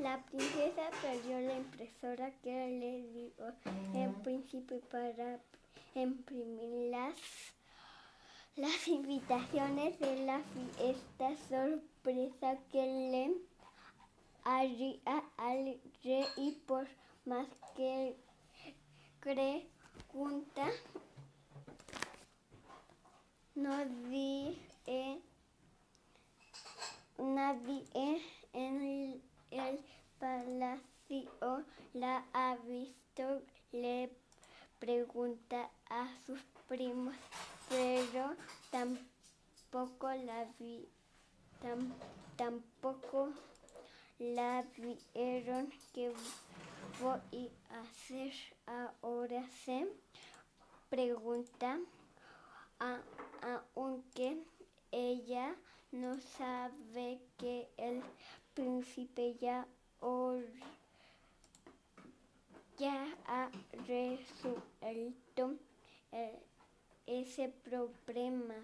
La princesa perdió la impresora que le dio el príncipe para imprimir las, las invitaciones de la fiesta sorpresa que le haría al rey por más que pregunta nadie nadie en el palacio la ha visto le pregunta a sus primos pero tampoco la vi tampoco la vieron que voy a hacer ahora se pregunta aunque ella no sabe que el príncipe ya, ya ha resuelto ese problema